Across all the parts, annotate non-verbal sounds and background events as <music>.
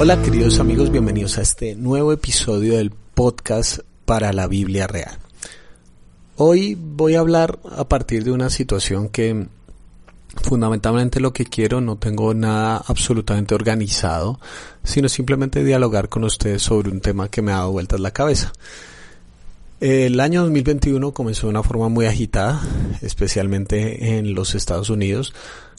Hola queridos amigos, bienvenidos a este nuevo episodio del podcast para la Biblia Real. Hoy voy a hablar a partir de una situación que fundamentalmente lo que quiero, no tengo nada absolutamente organizado, sino simplemente dialogar con ustedes sobre un tema que me ha dado vueltas la cabeza. El año 2021 comenzó de una forma muy agitada, especialmente en los Estados Unidos,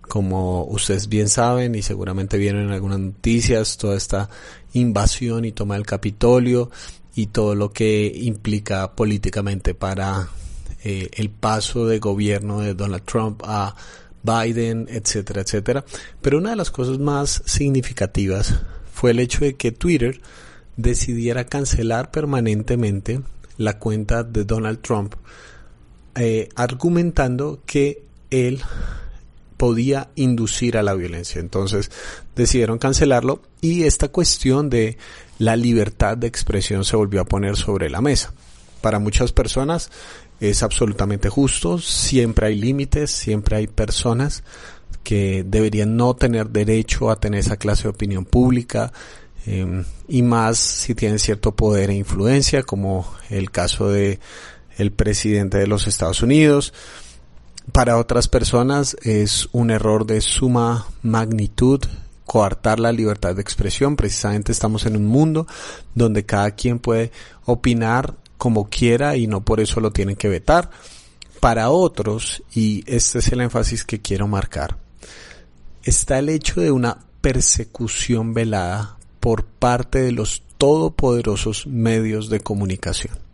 como ustedes bien saben y seguramente vieron en algunas noticias, toda esta invasión y toma del Capitolio y todo lo que implica políticamente para eh, el paso de gobierno de Donald Trump a Biden, etcétera, etcétera. Pero una de las cosas más significativas fue el hecho de que Twitter decidiera cancelar permanentemente la cuenta de Donald Trump, eh, argumentando que él podía inducir a la violencia. Entonces decidieron cancelarlo y esta cuestión de la libertad de expresión se volvió a poner sobre la mesa. Para muchas personas es absolutamente justo, siempre hay límites, siempre hay personas que deberían no tener derecho a tener esa clase de opinión pública em, y más si tienen cierto poder e influencia como el caso de el presidente de los Estados Unidos para otras personas es un error de suma magnitud coartar la libertad de expresión. Precisamente estamos en un mundo donde cada quien puede opinar como quiera y no por eso lo tienen que vetar. Para otros, y este es el énfasis que quiero marcar, está el hecho de una persecución velada por parte de los todopoderosos medios de comunicación.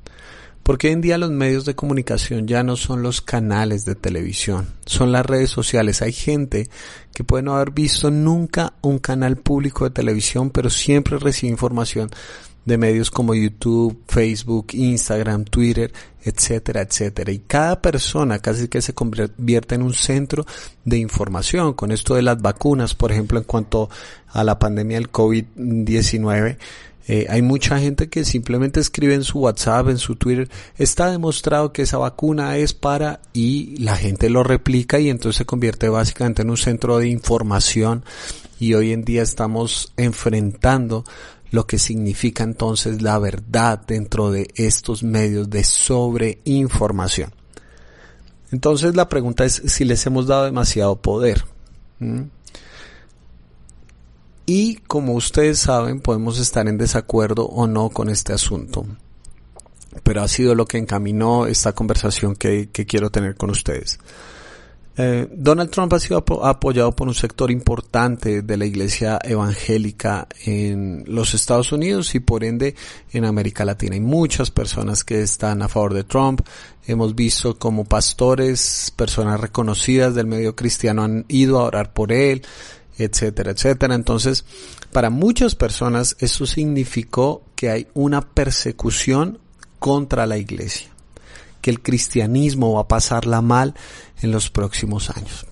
Porque hoy en día los medios de comunicación ya no son los canales de televisión, son las redes sociales. Hay gente que puede no haber visto nunca un canal público de televisión, pero siempre recibe información de medios como YouTube, Facebook, Instagram, Twitter, etcétera, etcétera. Y cada persona casi que se convierte en un centro de información. Con esto de las vacunas, por ejemplo, en cuanto a la pandemia del COVID-19, eh, hay mucha gente que simplemente escribe en su WhatsApp, en su Twitter, está demostrado que esa vacuna es para y la gente lo replica y entonces se convierte básicamente en un centro de información y hoy en día estamos enfrentando lo que significa entonces la verdad dentro de estos medios de sobreinformación. Entonces la pregunta es si les hemos dado demasiado poder. Y como ustedes saben, podemos estar en desacuerdo o no con este asunto. Pero ha sido lo que encaminó esta conversación que, quiero tener con ustedes. Eh, Donald Trump ha sido apoyado por un sector importante de la iglesia evangélica en los Estados Unidos y por ende en América Latina. Hay muchas personas que están a favor de Trump. Hemos visto como pastores, personas reconocidas del medio cristiano han ido a orar por él etcétera, etcétera. Entonces, para muchas personas eso significó que hay una persecución contra la iglesia, que el cristianismo va a pasarla mal en los próximos años.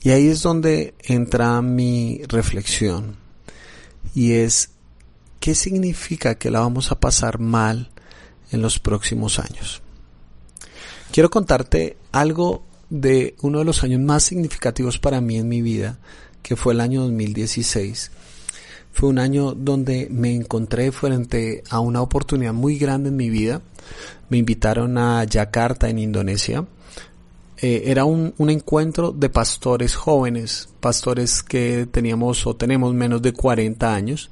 Y ahí es donde entra mi reflexión y es ¿qué significa que la vamos a pasar mal en los próximos años? Quiero contarte algo de uno de los años más significativos para mí en mi vida, que fue el año 2016. Fue un año donde me encontré frente a una oportunidad muy grande en mi vida. Me invitaron a Yakarta en Indonesia. Eh, era un, un encuentro de pastores jóvenes, pastores que teníamos o tenemos menos de 40 años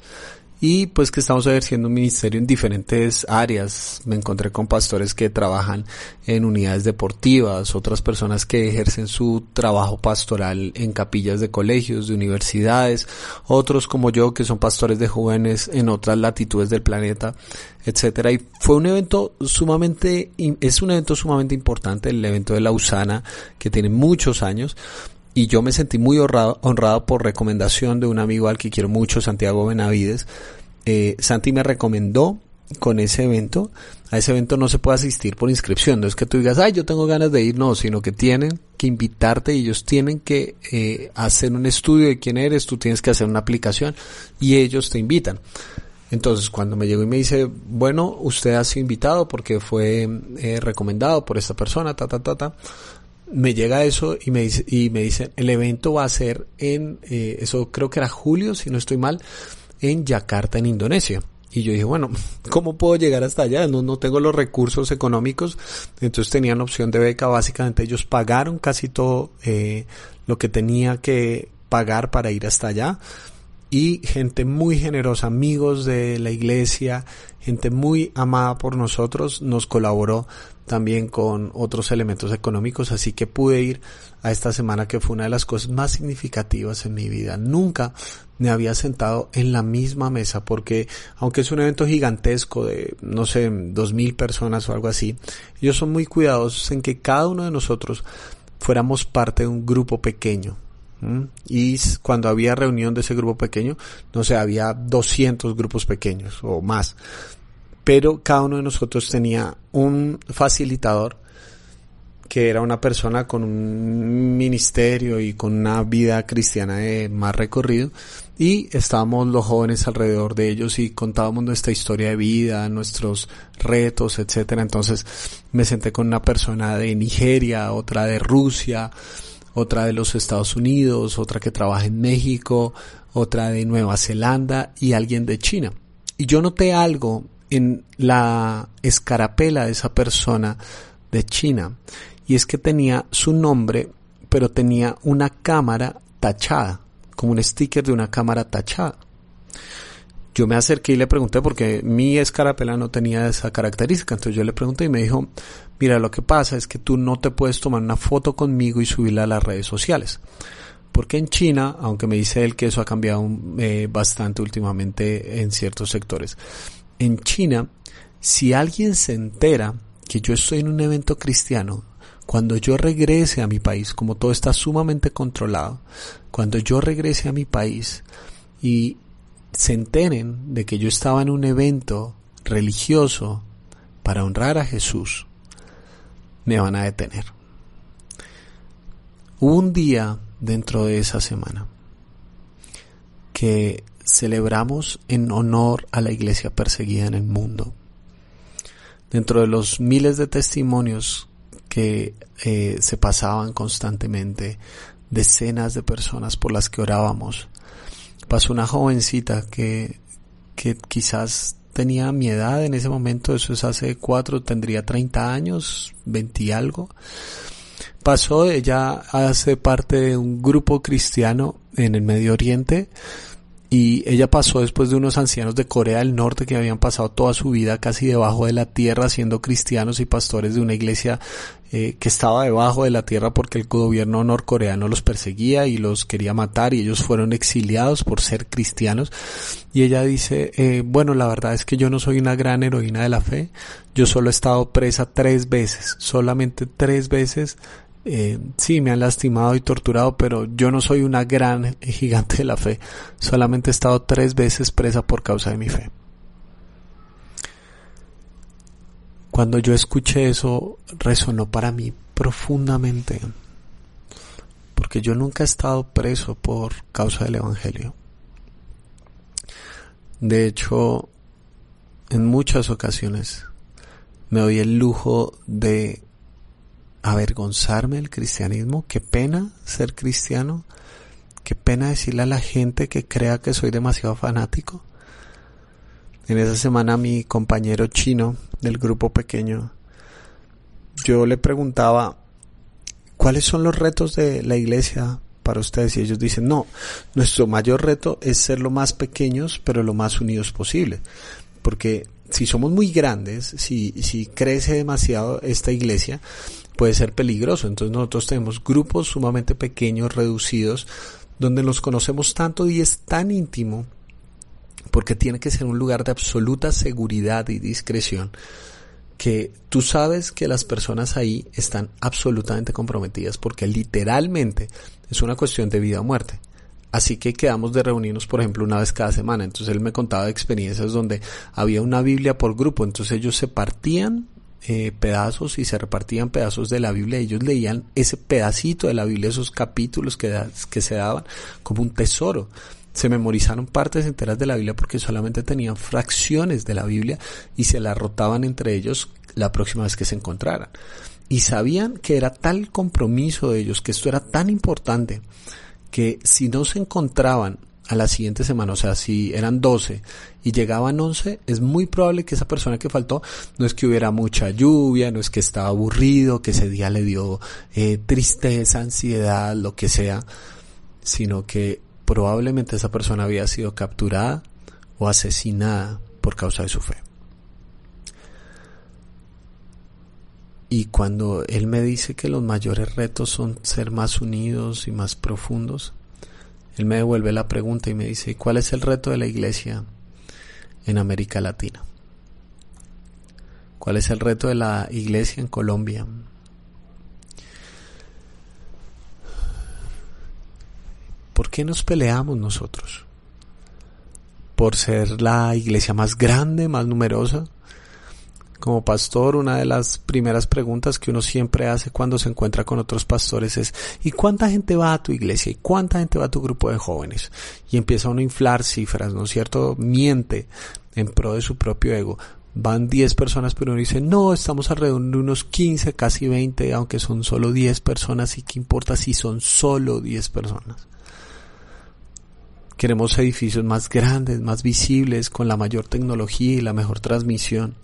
y pues que estamos ejerciendo un ministerio en diferentes áreas. Me encontré con pastores que trabajan en unidades deportivas, otras personas que ejercen su trabajo pastoral en capillas de colegios, de universidades, otros como yo que son pastores de jóvenes en otras latitudes del planeta, etcétera. Y fue un evento sumamente, es un evento sumamente importante, el evento de la USANA, que tiene muchos años, y yo me sentí muy honrado, por recomendación de un amigo al que quiero mucho, Santiago Benavides. Eh, Santi me recomendó con ese evento. A ese evento no se puede asistir por inscripción. No es que tú digas, ay, yo tengo ganas de ir, no, sino que tienen que invitarte y ellos tienen que eh, hacer un estudio de quién eres, tú tienes que hacer una aplicación y ellos te invitan. Entonces, cuando me llegó y me dice, bueno, usted ha sido invitado porque fue eh, recomendado por esta persona, ta, ta, ta, ta me llega eso y me dice, y me dicen, el evento va a ser en, eh, eso creo que era julio, si no estoy mal, en Yakarta, en Indonesia. Y yo dije, bueno, <laughs> ¿cómo puedo llegar hasta allá? No, no tengo los recursos económicos. Entonces tenían opción de beca. Básicamente ellos pagaron casi todo eh, lo que tenía que pagar para ir hasta allá. Y gente muy generosa, amigos de la iglesia, gente muy amada por nosotros, nos colaboró también con otros elementos económicos, así que pude ir a esta semana que fue una de las cosas más significativas en mi vida. Nunca me había sentado en la misma mesa porque aunque es un evento gigantesco de no sé, dos mil personas o algo así, ellos son muy cuidadosos en que cada uno de nosotros fuéramos parte de un grupo pequeño. Y cuando había reunión de ese grupo pequeño, no sé, había 200 grupos pequeños o más. Pero cada uno de nosotros tenía un facilitador que era una persona con un ministerio y con una vida cristiana de más recorrido. Y estábamos los jóvenes alrededor de ellos y contábamos nuestra historia de vida, nuestros retos, etcétera. Entonces me senté con una persona de Nigeria, otra de Rusia, otra de los Estados Unidos, otra que trabaja en México, otra de Nueva Zelanda y alguien de China. Y yo noté algo en la escarapela de esa persona de China y es que tenía su nombre pero tenía una cámara tachada como un sticker de una cámara tachada yo me acerqué y le pregunté porque mi escarapela no tenía esa característica. Entonces yo le pregunté y me dijo mira lo que pasa es que tú no te puedes tomar una foto conmigo y subirla a las redes sociales. Porque en China, aunque me dice él que eso ha cambiado eh, bastante últimamente en ciertos sectores, en China, si alguien se entera que yo estoy en un evento cristiano, cuando yo regrese a mi país, como todo está sumamente controlado, cuando yo regrese a mi país y se enteren de que yo estaba en un evento religioso para honrar a Jesús, me van a detener. Hubo un día dentro de esa semana que celebramos en honor a la iglesia perseguida en el mundo. Dentro de los miles de testimonios que eh, se pasaban constantemente, decenas de personas por las que orábamos, pasó una jovencita que, que quizás tenía mi edad en ese momento, eso es hace cuatro, tendría 30 años, 20 y algo. Pasó, ella hace parte de un grupo cristiano en el Medio Oriente, y ella pasó después de unos ancianos de Corea del Norte que habían pasado toda su vida casi debajo de la tierra siendo cristianos y pastores de una iglesia eh, que estaba debajo de la tierra porque el gobierno norcoreano los perseguía y los quería matar y ellos fueron exiliados por ser cristianos. Y ella dice eh, bueno la verdad es que yo no soy una gran heroína de la fe. Yo solo he estado presa tres veces solamente tres veces eh, sí, me han lastimado y torturado, pero yo no soy una gran <laughs> gigante de la fe. Solamente he estado tres veces presa por causa de mi fe. Cuando yo escuché eso, resonó para mí profundamente, porque yo nunca he estado preso por causa del Evangelio. De hecho, en muchas ocasiones me doy el lujo de avergonzarme del cristianismo, qué pena ser cristiano, qué pena decirle a la gente que crea que soy demasiado fanático. En esa semana mi compañero chino del grupo pequeño, yo le preguntaba, ¿cuáles son los retos de la iglesia para ustedes? Y ellos dicen, no, nuestro mayor reto es ser lo más pequeños, pero lo más unidos posible. Porque si somos muy grandes, si, si crece demasiado esta iglesia, puede ser peligroso. Entonces nosotros tenemos grupos sumamente pequeños, reducidos, donde nos conocemos tanto y es tan íntimo, porque tiene que ser un lugar de absoluta seguridad y discreción, que tú sabes que las personas ahí están absolutamente comprometidas, porque literalmente es una cuestión de vida o muerte. Así que quedamos de reunirnos, por ejemplo, una vez cada semana. Entonces él me contaba experiencias donde había una Biblia por grupo. Entonces ellos se partían eh, pedazos y se repartían pedazos de la Biblia. Ellos leían ese pedacito de la Biblia, esos capítulos que, que se daban como un tesoro. Se memorizaron partes enteras de la Biblia porque solamente tenían fracciones de la Biblia y se la rotaban entre ellos la próxima vez que se encontraran. Y sabían que era tal compromiso de ellos, que esto era tan importante, que si no se encontraban a la siguiente semana, o sea, si eran 12 y llegaban 11, es muy probable que esa persona que faltó no es que hubiera mucha lluvia, no es que estaba aburrido, que ese día le dio eh, tristeza, ansiedad, lo que sea, sino que probablemente esa persona había sido capturada o asesinada por causa de su fe. Y cuando él me dice que los mayores retos son ser más unidos y más profundos, él me devuelve la pregunta y me dice, ¿cuál es el reto de la iglesia en América Latina? ¿Cuál es el reto de la iglesia en Colombia? ¿Por qué nos peleamos nosotros? ¿Por ser la iglesia más grande, más numerosa? Como pastor, una de las primeras preguntas que uno siempre hace cuando se encuentra con otros pastores es ¿y cuánta gente va a tu iglesia? ¿Y cuánta gente va a tu grupo de jóvenes? Y empieza uno a inflar cifras, ¿no es cierto? Miente en pro de su propio ego. Van 10 personas, pero uno dice, no, estamos alrededor de unos 15, casi 20, aunque son solo 10 personas, ¿y qué importa si son solo 10 personas? Queremos edificios más grandes, más visibles, con la mayor tecnología y la mejor transmisión.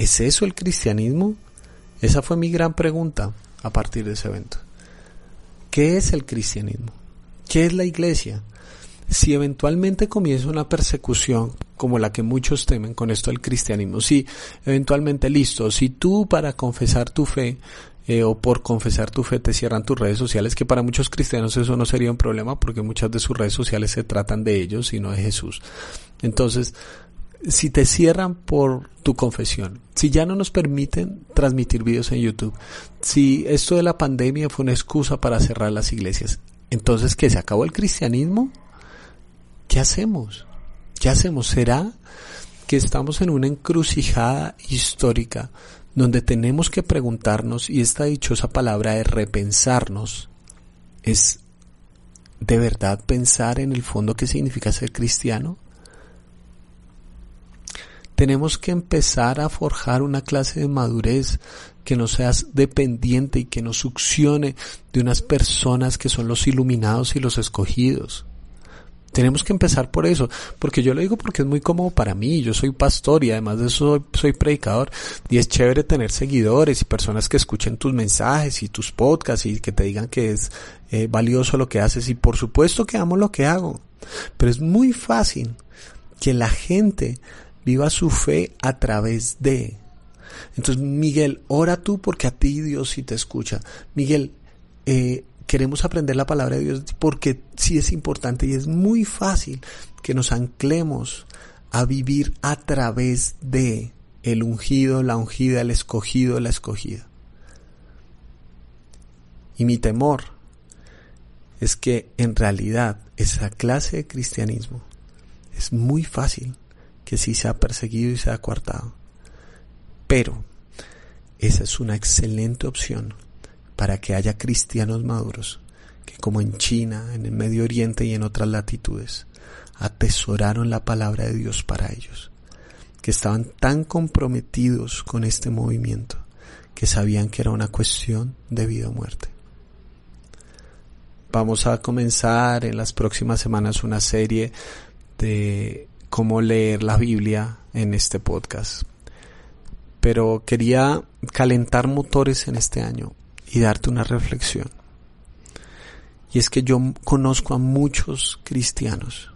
¿Es eso el cristianismo? Esa fue mi gran pregunta a partir de ese evento. ¿Qué es el cristianismo? ¿Qué es la iglesia? Si eventualmente comienza una persecución como la que muchos temen con esto del cristianismo, si eventualmente listo, si tú para confesar tu fe eh, o por confesar tu fe te cierran tus redes sociales, que para muchos cristianos eso no sería un problema porque muchas de sus redes sociales se tratan de ellos y no de Jesús. Entonces, si te cierran por tu confesión, si ya no nos permiten transmitir videos en YouTube, si esto de la pandemia fue una excusa para cerrar las iglesias, entonces ¿qué? ¿Se acabó el cristianismo? ¿Qué hacemos? ¿Qué hacemos? ¿Será que estamos en una encrucijada histórica donde tenemos que preguntarnos, y esta dichosa palabra de repensarnos, es de verdad pensar en el fondo qué significa ser cristiano? Tenemos que empezar a forjar una clase de madurez que no seas dependiente y que no succione de unas personas que son los iluminados y los escogidos. Tenemos que empezar por eso, porque yo lo digo porque es muy cómodo para mí, yo soy pastor y además de eso soy, predicador y es chévere tener seguidores y personas que escuchen tus mensajes y tus podcasts y que te digan que es eh, valioso lo que haces y por supuesto que amo lo que hago, pero es muy fácil que la gente viva su fe a través de. Entonces, Miguel, ora tú porque a ti Dios sí te escucha. Miguel, eh, queremos aprender la palabra de Dios porque sí es importante y es muy fácil que nos anclemos a vivir a través de el ungido, la ungida, el escogido, la escogida. Y mi temor es que en realidad esa clase de cristianismo es muy fácil que sí se ha perseguido y se ha coartado. Pero esa es una excelente opción para que haya cristianos maduros que como en China, en el Medio Oriente y en otras latitudes, atesoraron la palabra de Dios para ellos, que estaban tan comprometidos con este movimiento que sabían que era una cuestión de vida o muerte. Vamos a comenzar en las próximas semanas una serie de cómo leer la Biblia en este podcast. Pero quería calentar motores en este año y darte una reflexión. Y es que yo conozco a muchos cristianos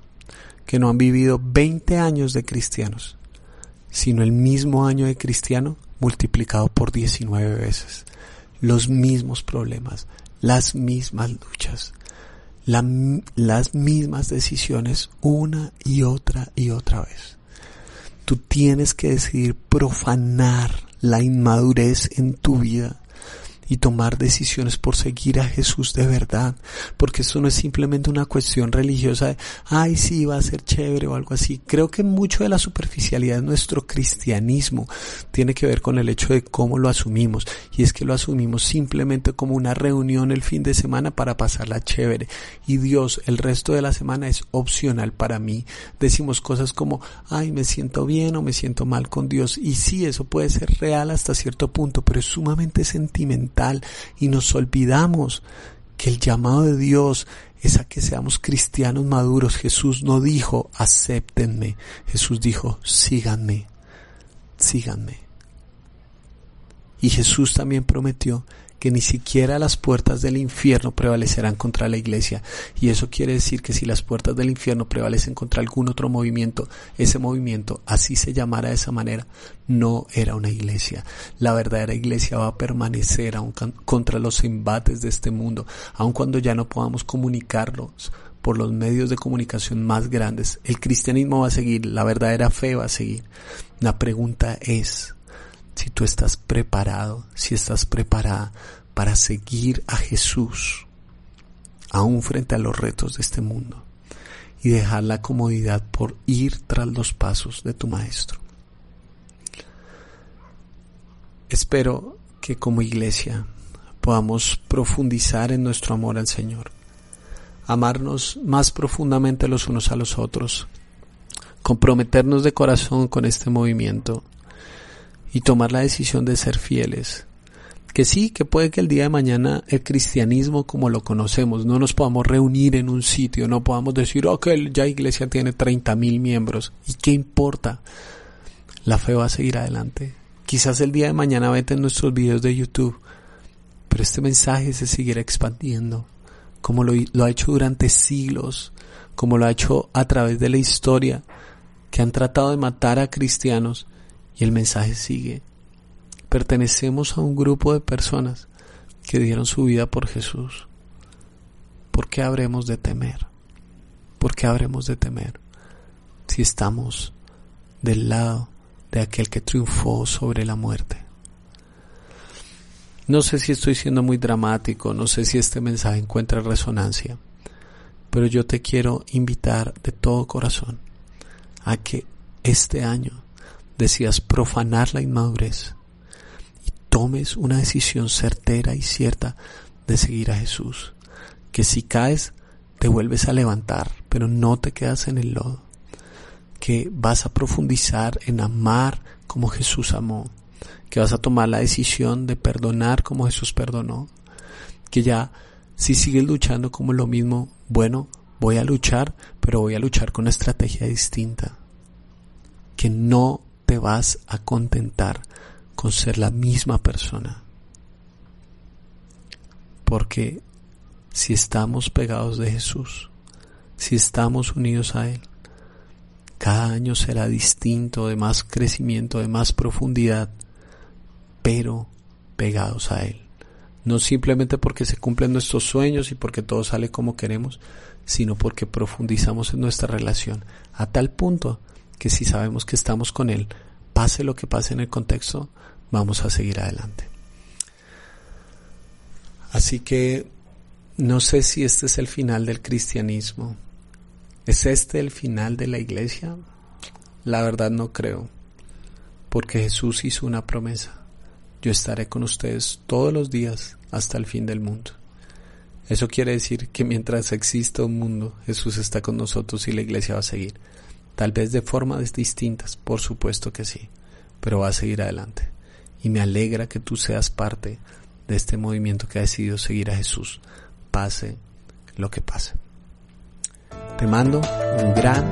que no han vivido 20 años de cristianos, sino el mismo año de cristiano multiplicado por 19 veces. Los mismos problemas, las mismas luchas, las mismas decisiones una y otra y otra vez. Tú tienes que decidir profanar la inmadurez en tu vida y tomar decisiones por seguir a Jesús de verdad, porque eso no es simplemente una cuestión religiosa de, ay, sí, va a ser chévere o algo así. Creo que mucho de la superficialidad de nuestro cristianismo tiene que ver con el hecho de cómo lo asumimos, y es que lo asumimos simplemente como una reunión el fin de semana para pasarla chévere, y Dios el resto de la semana es opcional para mí. Decimos cosas como, ay, me siento bien o me siento mal con Dios, y sí, eso puede ser real hasta cierto punto, pero es sumamente sentimental y nos olvidamos que el llamado de Dios es a que seamos cristianos maduros. Jesús no dijo, acéptenme. Jesús dijo, síganme, síganme. Y Jesús también prometió que ni siquiera las puertas del infierno prevalecerán contra la iglesia. Y eso quiere decir que si las puertas del infierno prevalecen contra algún otro movimiento, ese movimiento, así se llamara de esa manera, no era una iglesia. La verdadera iglesia va a permanecer aun contra los embates de este mundo, aun cuando ya no podamos comunicarlos por los medios de comunicación más grandes. El cristianismo va a seguir, la verdadera fe va a seguir. La pregunta es, si tú estás preparado, si estás preparada para seguir a Jesús, aún frente a los retos de este mundo, y dejar la comodidad por ir tras los pasos de tu Maestro. Espero que como iglesia podamos profundizar en nuestro amor al Señor, amarnos más profundamente los unos a los otros, comprometernos de corazón con este movimiento y tomar la decisión de ser fieles. Que sí, que puede que el día de mañana el cristianismo como lo conocemos, no nos podamos reunir en un sitio, no podamos decir, ok, ya iglesia tiene 30 mil miembros. ¿Y qué importa? La fe va a seguir adelante. Quizás el día de mañana vete en nuestros videos de YouTube, pero este mensaje se seguirá expandiendo, como lo ha hecho durante siglos, como lo ha hecho a través de la historia, que han tratado de matar a cristianos y el mensaje sigue. Pertenecemos a un grupo de personas que dieron su vida por Jesús. ¿Por qué habremos de temer? ¿Por qué habremos de temer si estamos del lado de aquel que triunfó sobre la muerte? No sé si estoy siendo muy dramático, no sé si este mensaje encuentra resonancia, pero yo te quiero invitar de todo corazón a que este año decidas profanar la inmadurez y tomes una decisión certera y cierta de seguir a Jesús. Que si caes, te vuelves a levantar, pero no te quedas en el lodo. Que vas a profundizar en amar como Jesús amó. Que vas a tomar la decisión de perdonar como Jesús perdonó. Que ya, si sigues luchando como lo mismo, bueno, voy a luchar, pero voy a luchar con una estrategia distinta. Que no te vas a contentar con ser la misma persona. Porque si estamos pegados de Jesús, si estamos unidos a Él, cada año será distinto, de más crecimiento, de más profundidad, pero pegados a Él. No simplemente porque se cumplen nuestros sueños y porque todo sale como queremos, sino porque profundizamos en nuestra relación a tal punto que si sabemos que estamos con Él, pase lo que pase en el contexto, vamos a seguir adelante. Así que no sé si este es el final del cristianismo. ¿Es este el final de la iglesia? La verdad no creo, porque Jesús hizo una promesa. Yo estaré con ustedes todos los días hasta el fin del mundo. Eso quiere decir que mientras exista un mundo, Jesús está con nosotros y la iglesia va a seguir. Tal vez de formas distintas, por supuesto que sí, pero va a seguir adelante. Y me alegra que tú seas parte de este movimiento que ha decidido seguir a Jesús, pase lo que pase. Te mando un gran